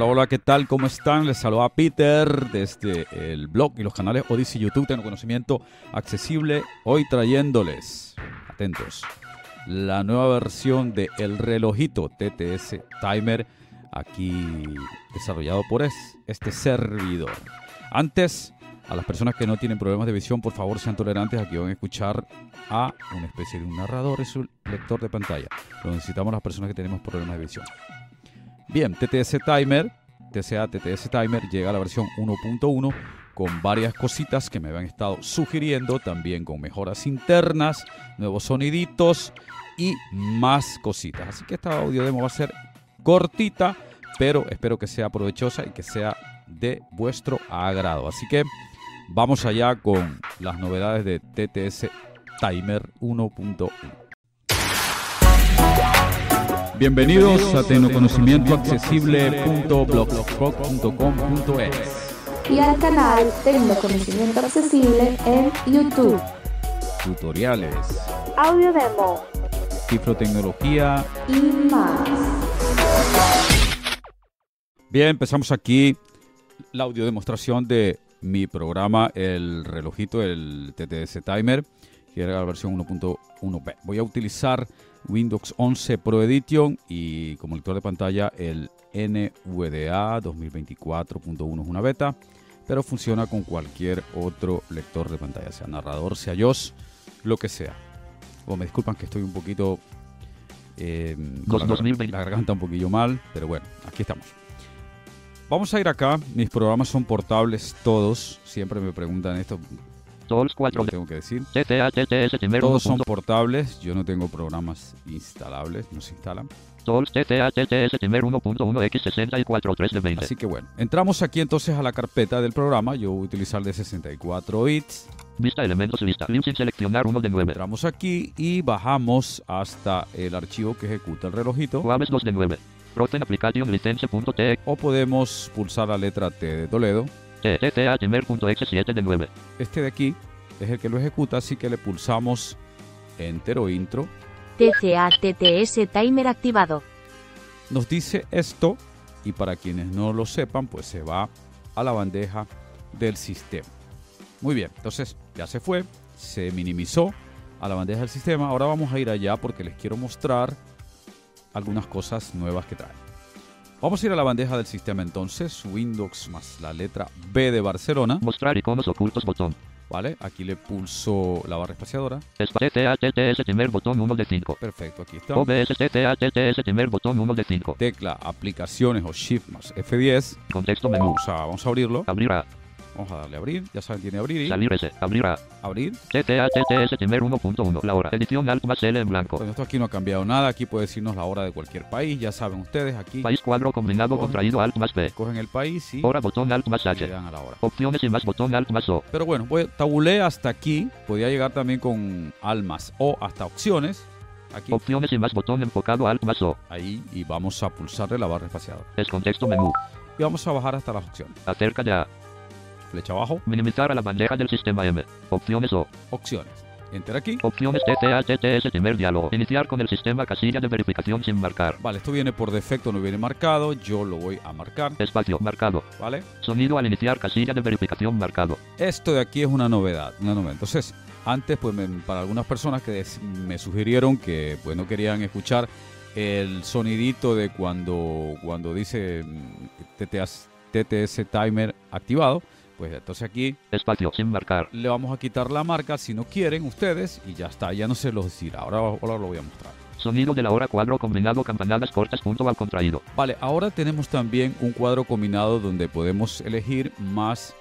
Hola, hola, ¿qué tal? ¿Cómo están? Les saluda Peter desde el blog y los canales Odyssey YouTube, tengo conocimiento accesible. Hoy trayéndoles, atentos, la nueva versión de El Relojito TTS Timer, aquí desarrollado por este servidor. Antes, a las personas que no tienen problemas de visión, por favor sean tolerantes, aquí van a escuchar a una especie de un narrador, es un lector de pantalla. Lo necesitamos las personas que tenemos problemas de visión. Bien, TTS Timer, TCA TTS Timer llega a la versión 1.1 con varias cositas que me habían estado sugiriendo, también con mejoras internas, nuevos soniditos y más cositas. Así que esta audio demo va a ser cortita, pero espero que sea provechosa y que sea de vuestro agrado. Así que vamos allá con las novedades de TTS Timer 1.1. Bienvenidos a tecnoconocimientoaccesible.blogspot.com.es y al canal Tecnoconocimiento Accesible en YouTube. Tutoriales, Audio demo. Cifrotecnología. Y más. Bien, empezamos aquí la audio demostración de mi programa, el relojito, el TTS Timer, que era la versión 1.1b. Voy a utilizar Windows 11 Pro Edition y como lector de pantalla el NVDA 2024.1 es una beta, pero funciona con cualquier otro lector de pantalla, sea narrador, sea JOS, lo que sea. O me disculpan que estoy un poquito eh, con la, la garganta un poquillo mal, pero bueno, aquí estamos. Vamos a ir acá, mis programas son portables todos, siempre me preguntan esto, Tools 4 tengo que decir. Todos son 1. portables, yo no tengo programas instalables, no se instalan. Tools TTA, TTS, primer 1.1 X64 3 de 20. Así que bueno, entramos aquí entonces a la carpeta del programa, yo voy a utilizar de 64 bits. Vista elementos lista. Sin seleccionar uno de 9. Entramos aquí y bajamos hasta el archivo que ejecuta el relojito. Waves 2 de 9. Proten application license.txt. O podemos pulsar la letra T de Toledo. TTA, primer.exe 7 de 9. Este de aquí es el que lo ejecuta, así que le pulsamos Enter o Intro. TCA TTS Timer activado. Nos dice esto y para quienes no lo sepan, pues se va a la bandeja del sistema. Muy bien, entonces ya se fue, se minimizó a la bandeja del sistema. Ahora vamos a ir allá porque les quiero mostrar algunas cosas nuevas que trae. Vamos a ir a la bandeja del sistema entonces, Windows más la letra B de Barcelona, Mostrar iconos ocultos botón. ¿vale? Aquí le pulso la barra espaciadora. TTS, primer botón 1 de 5. Perfecto, aquí está. OBS TTS, primer botón 1 de 5. Tecla aplicaciones o Shift más F10. Contexto menú. Vamos a, vamos a abrirlo. Abrir a. Vamos a darle a abrir. Ya saben, tiene abrir y Salir S. Abrir a. abrir. TTA, TTS, primer 1.1. La hora. Edición Alt más L en blanco. Bueno, esto aquí no ha cambiado nada. Aquí puede decirnos la hora de cualquier país. Ya saben ustedes, aquí País cuadro combinado contraído Alt más B. cogen el país y Hora botón Alt más H. dan a la hora. Opciones y más botón Alt más O. Pero bueno, voy, tabulé hasta aquí. Podía llegar también con almas o hasta opciones. Aquí, Opciones y más botón enfocado Alt más O. ahí. Y vamos a pulsarle la barra espaciadora. Es contexto menú. Y vamos a bajar hasta las opciones. Acerca ya. Flecha abajo, Minimizar a la bandeja del sistema M. Opciones O. opciones. Enter aquí. Opciones TTA, TTS, primer diálogo. Iniciar con el sistema casilla de verificación sin marcar. Vale, esto viene por defecto, no viene marcado. Yo lo voy a marcar. Espacio, marcado. ¿Vale? Sonido al iniciar casilla de verificación marcado. Esto de aquí es una novedad, una novedad. Entonces, antes, pues me- para algunas personas que me sugirieron que pues no querían escuchar el sonidito de cuando, cuando dice mm, TTS, TTS timer activado, pues entonces aquí Espacio, sin marcar. le vamos a quitar la marca si no quieren ustedes y ya está, ya no se los dirá. Ahora, ahora lo voy a mostrar. Sonido de la hora cuadro combinado campanadas cortas punto al contraído. Vale, ahora tenemos también un cuadro combinado donde podemos elegir más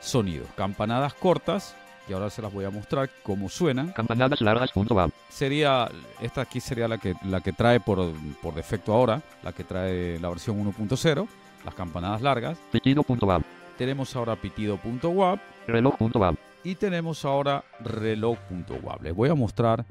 sonidos. Campanadas cortas, y ahora se las voy a mostrar cómo suenan. Campanadas largas punto al. Sería, esta aquí sería la que, la que trae por, por defecto ahora, la que trae la versión 1.0, las campanadas largas. Pitido punto al. Tenemos ahora pitido.wap Reloj punto al. y tenemos ahora reloj.wap. Les voy a mostrar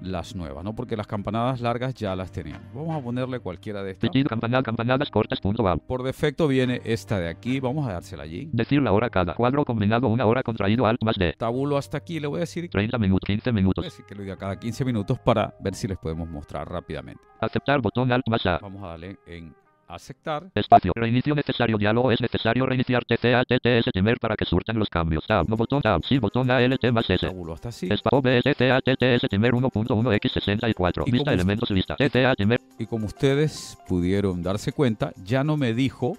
las nuevas, ¿no? Porque las campanadas largas ya las teníamos. Vamos a ponerle cualquiera de estas. Pitido campanada campanadas cortas punto al. Por defecto viene esta de aquí, vamos a dársela allí. Decir la hora cada. Cuadro combinado una hora contraído alt más D. Tabulo hasta aquí, le voy a decir, 30 minutos, 15 voy a minutos. decir que lo diga cada 15 minutos para ver si les podemos mostrar rápidamente. Aceptar botón alt más A. Vamos a darle en aceptar. Espacio. Reinicio necesario. Diálogo. Es necesario reiniciar TCA TTS Temer para que surtan los cambios. Tab. No botón. Tab. Sí. Botón ALT más S. Hasta así. Espa OBS TCA TTS Temer 1.1x64. ¿Y Vista elementos lista. TCA Temer. Y como ustedes pudieron darse cuenta, ya no me dijo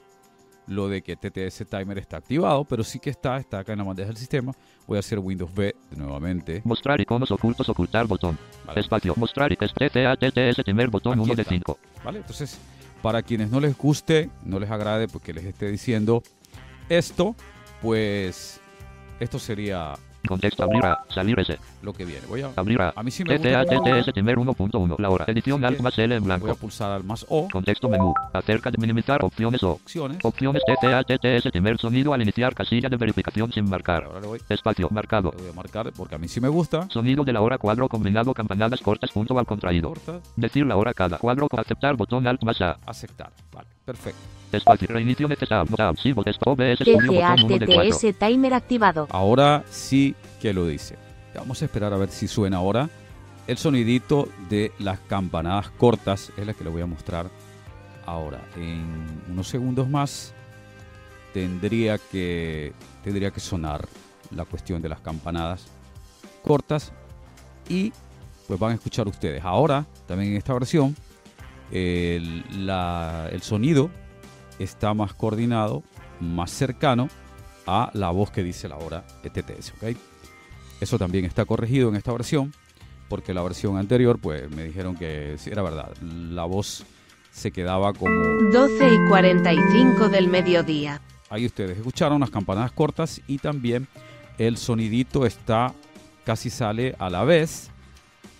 lo de que TTS Timer está activado, pero sí que está, está acá en la bandeja del sistema. Voy a hacer Windows B nuevamente. Mostrar iconos ocultos. Ocultar botón. Vale. Espacio. Mostrar iconos. TTS Temer botón Aquí 1 de está. 5. ¿Vale? Entonces, para quienes no les guste, no les agrade porque les esté diciendo esto, pues esto sería Contexto. Abrir a. Salir S. lo que viene. Voy a, Abrir a. a mí sí me gusta. TTS Temer 1.1. La hora. Edición Alt más L en Voy a blanco. pulsar al más O, Contexto menú. Acerca de minimizar opciones o. opciones. Opciones TTS Temer sonido al iniciar casilla de verificación sin marcar. Ahora le voy, Espacio marcado. le voy a marcar porque a mí sí me gusta. Sonido de la hora cuadro combinado campanadas cortas punto al contraído. Corta, Decir la hora cada cuadro con aceptar botón alt más A. aceptar. Vale, perfecto. Espacio reinicio necesario. Tab. Sí, bot- esp- OBS Studio TCA botón 1 de 4. TTS Timer activado. Ahora sí que lo dice. Vamos a esperar a ver si suena ahora. El sonidito de las campanadas cortas es la que le voy a mostrar ahora. En unos segundos más tendría que, tendría que sonar la cuestión de las campanadas cortas y pues van a escuchar ustedes. Ahora, también en esta versión, el, la- el sonido está más coordinado, más cercano a la voz que dice la hora de TTS. ¿ok? Eso también está corregido en esta versión, porque la versión anterior, pues me dijeron que sí, era verdad. La voz se quedaba como 12 y 45 del mediodía. ahí ustedes escucharon las campanadas cortas y también el sonidito está casi sale a la vez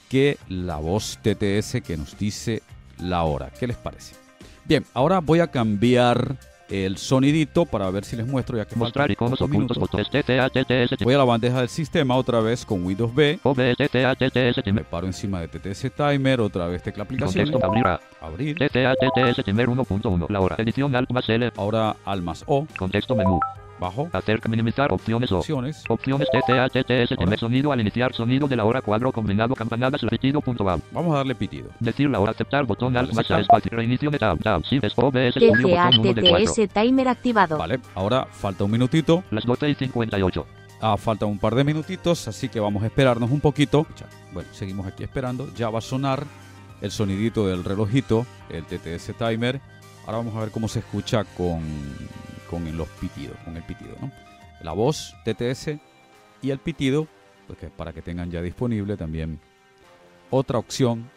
que la voz TTS que nos dice la hora. ¿Qué les parece? Bien, ahora voy a cambiar el sonidito para ver si les muestro ya que Mostrar iconos ocultos Voy a la bandeja del sistema otra vez con Windows B. Me paro encima de TTS Timer, otra vez tecla aplicación. Abrir. Abrir. TCA TTS Temer 1.1. La hora. Edición alt más L. Ahora al más O, Contexto menú. Bajo, Acerca minimizar opciones o. opciones. Opciones. Temer sonido al iniciar sonido de la hora cuadro combinado campanadas repetido punto A. Vamos a darle pitido. Decir la hora aceptar botón Vale, más espacio reinicio de tab tab es OBS Studio TCA botón 1 de 4. TTS Timer activado. Vale, ahora falta un minutito. Las 12 y 58. Ah, falta un par de minutitos, así que vamos a esperarnos un poquito. Bueno, seguimos aquí esperando. Ya va a sonar el sonidito del relojito, el TTS timer. Ahora vamos a ver cómo se escucha con, con los pitidos, con el pitido, ¿no? La voz TTS y el pitido, pues que para que tengan ya disponible también otra opción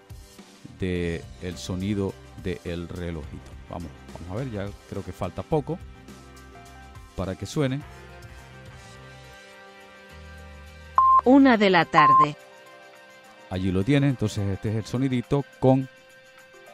de el sonido del relojito. Vamos, vamos a ver, ya creo que falta poco para que suene. Una de la tarde. Allí lo tienen, entonces este es el sonidito con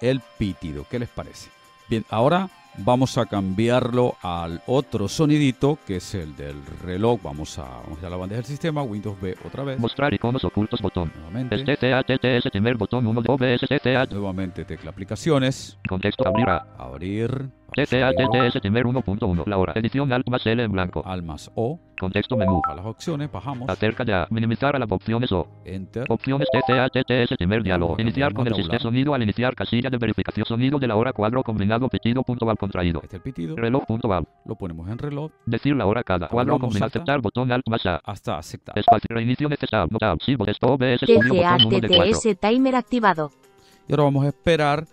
el pitido. ¿Qué les parece? Bien, ahora vamos a cambiarlo al otro sonidito que es el del reloj. Vamos a, vamos a la bandeja del sistema, Windows B otra vez. Mostrar iconos ocultos botón. Nuevamente, TTS Temer botón 1 de OBS nuevamente tecla aplicaciones, Contexto abrir a. abrir, TTS Temer 1.1. La hora. Edición alt más L en blanco. al más O, Contexto menú. a las opciones, bajamos, Acerca de a. Minimizar a las opciones o. enter, Opciones TCA TTS Temer diálogo. Iniciar con el sistema sonido al iniciar casilla de verificación sonido de la hora cuadro combinado pitido punto al contraído. este es el pitido, Reloj punto al. lo ponemos en reloj Decir la hora cada. Cuadro combinado. Aceptar botón alt más A. hasta aceptar. Espacio reinicio necesario. No tab. Sí, bot OBS Studio TCA botón 1 de 4. TTS Timer activado. Y ahora vamos a esperar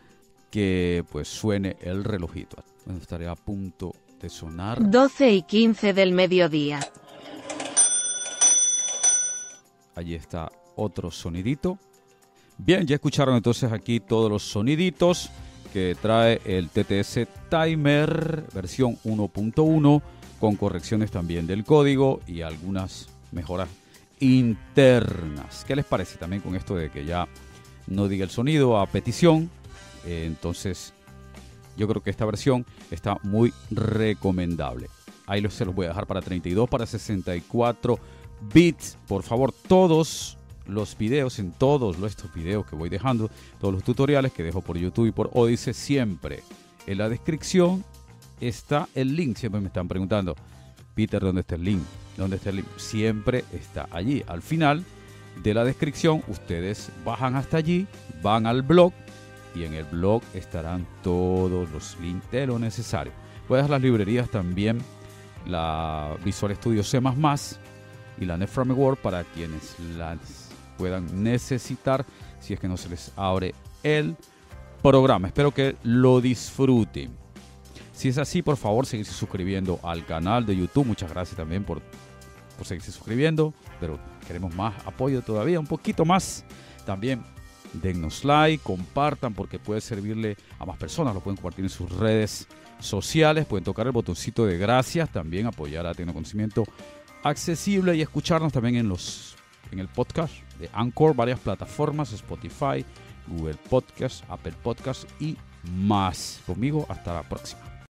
que pues suene el relojito. Estaré a punto de sonar. 12 y 15 del mediodía. Allí está otro sonidito. Bien, ya escucharon entonces aquí todos los soniditos que trae el TTS Timer versión 1.1 con correcciones también del código y algunas mejoras internas. ¿Qué les parece también con esto de que ya no diga el sonido a petición? Eh, entonces, yo creo que esta versión está muy recomendable. Ahí se los voy a dejar para 32, para 64 bits. Por favor, todos los videos, en todos estos videos que voy dejando, todos los tutoriales que dejo por YouTube y por Odyssey, siempre en la descripción está el link. Siempre me están preguntando, Peter, ¿dónde está el link? ¿Dónde está el link? Siempre está allí. Al final de la descripción, ustedes bajan hasta allí, van al blog y en el blog estarán todos los links de lo necesario. Puedes las librerías también, la Visual Studio C++ y la NetFrame Word para quienes las puedan necesitar si es que no se les abre el programa. Espero que lo disfruten. Si es así, por favor, seguirse suscribiendo al canal de YouTube. Muchas gracias también por, por seguirse suscribiendo. Pero queremos más apoyo todavía, un poquito más. También dennos like, compartan porque puede servirle a más personas. Lo pueden compartir en sus redes sociales. Pueden tocar el botoncito de gracias. También apoyar a Tecnoconocimiento accesible y escucharnos también en los en el podcast de Anchor, varias plataformas, Spotify, Google Podcast, Apple Podcast y más. Conmigo, hasta la próxima.